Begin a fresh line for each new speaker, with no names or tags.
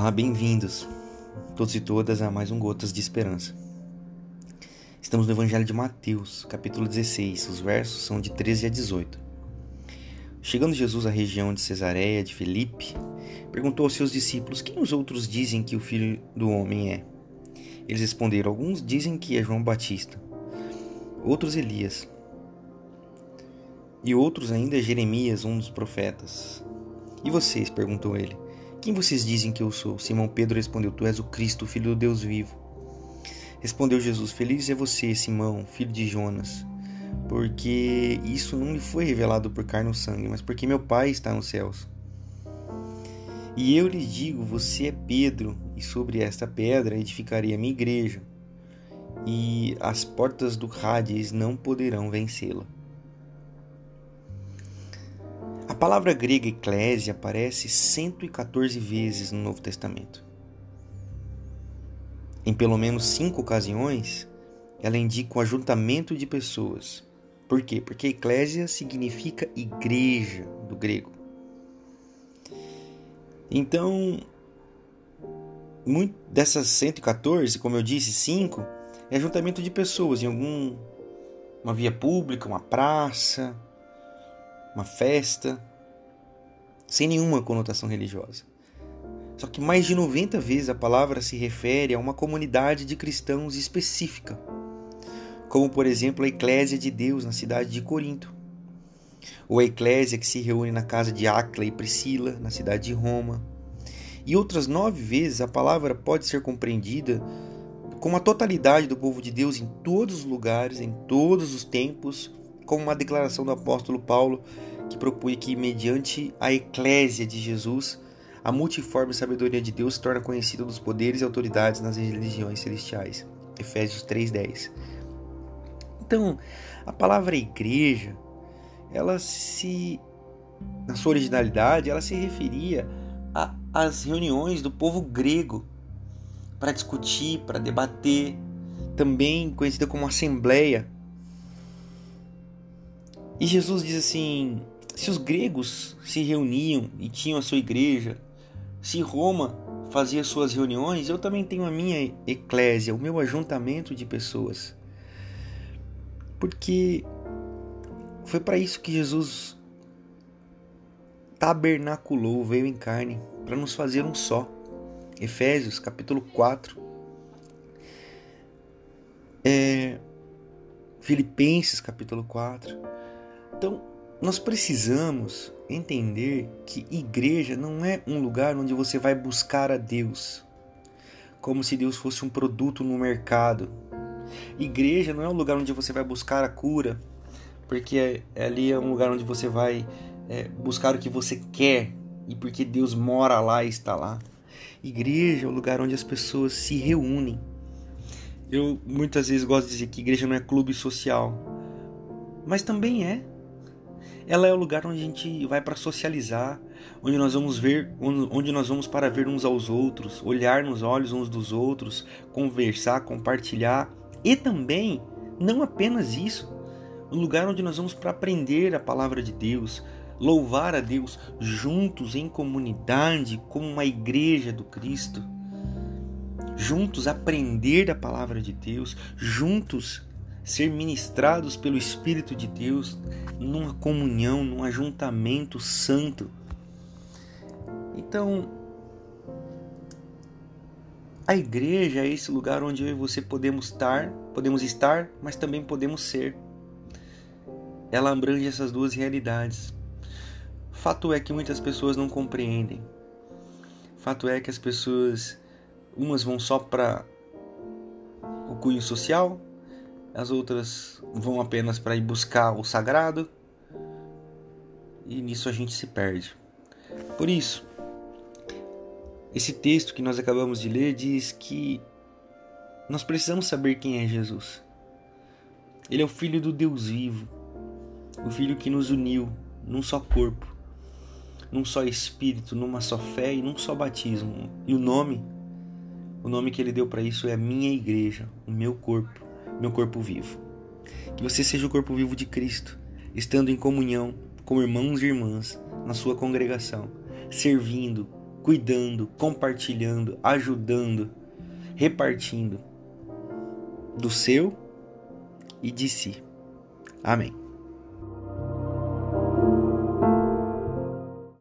Olá, bem-vindos, todos e todas, a mais um Gotas de Esperança. Estamos no Evangelho de Mateus, capítulo 16, os versos são de 13 a 18. Chegando Jesus à região de Cesareia de Filipe, perguntou aos seus discípulos: Quem os outros dizem que o filho do homem é? Eles responderam: Alguns dizem que é João Batista, outros Elias, e outros ainda Jeremias, um dos profetas. E vocês? perguntou ele. Quem vocês dizem que eu sou? Simão Pedro respondeu: Tu és o Cristo, filho do Deus vivo. Respondeu Jesus: Feliz é você, Simão, filho de Jonas, porque isso não lhe foi revelado por carne ou sangue, mas porque meu Pai está nos céus. E eu lhe digo: Você é Pedro, e sobre esta pedra edificarei a minha igreja, e as portas do Hades não poderão vencê-la. Palavra grega eclésia aparece 114 vezes no Novo Testamento. Em pelo menos cinco ocasiões, ela indica o ajuntamento de pessoas. Por quê? Porque eclésia significa igreja do grego. Então, dessas 114, como eu disse, cinco é ajuntamento de pessoas em algum uma via pública, uma praça, uma festa sem nenhuma conotação religiosa. Só que mais de 90 vezes a palavra se refere a uma comunidade de cristãos específica, como por exemplo a Eclésia de Deus na cidade de Corinto, ou a Eclésia que se reúne na casa de Acla e Priscila, na cidade de Roma. E outras nove vezes a palavra pode ser compreendida como a totalidade do povo de Deus em todos os lugares, em todos os tempos, como uma declaração do apóstolo Paulo que propunha que, mediante a eclésia de Jesus, a multiforme sabedoria de Deus se torna conhecida dos poderes e autoridades nas religiões celestiais. Efésios 3:10. Então, a palavra igreja, ela se na sua originalidade, ela se referia às reuniões do povo grego para discutir, para debater, também conhecida como assembleia. E Jesus diz assim: se os gregos se reuniam e tinham a sua igreja, se Roma fazia suas reuniões, eu também tenho a minha eclésia, o meu ajuntamento de pessoas. Porque foi para isso que Jesus tabernaculou, veio em carne, para nos fazer um só. Efésios capítulo 4. É, Filipenses capítulo 4. Então, nós precisamos entender que igreja não é um lugar onde você vai buscar a Deus, como se Deus fosse um produto no mercado. Igreja não é um lugar onde você vai buscar a cura, porque é, ali é um lugar onde você vai é, buscar o que você quer e porque Deus mora lá e está lá. Igreja é o lugar onde as pessoas se reúnem. Eu muitas vezes gosto de dizer que igreja não é clube social, mas também é ela é o lugar onde a gente vai para socializar, onde nós vamos ver, onde nós vamos para ver uns aos outros, olhar nos olhos uns dos outros, conversar, compartilhar e também não apenas isso, um lugar onde nós vamos para aprender a palavra de Deus, louvar a Deus juntos em comunidade, como uma igreja do Cristo. Juntos aprender a palavra de Deus, juntos ser ministrados pelo Espírito de Deus numa comunhão, num ajuntamento santo. Então, a igreja é esse lugar onde eu e você podemos estar, podemos estar, mas também podemos ser. Ela abrange essas duas realidades. Fato é que muitas pessoas não compreendem. Fato é que as pessoas umas vão só para o cunho social, as outras vão apenas para ir buscar o sagrado, e nisso a gente se perde. Por isso, esse texto que nós acabamos de ler diz que nós precisamos saber quem é Jesus. Ele é o Filho do Deus vivo, o Filho que nos uniu num só corpo, num só Espírito, numa só fé e num só batismo. E o nome, o nome que ele deu para isso é minha igreja, o meu corpo meu corpo vivo. Que você seja o corpo vivo de Cristo, estando em comunhão com irmãos e irmãs na sua congregação, servindo, cuidando, compartilhando, ajudando, repartindo do seu e de si. Amém.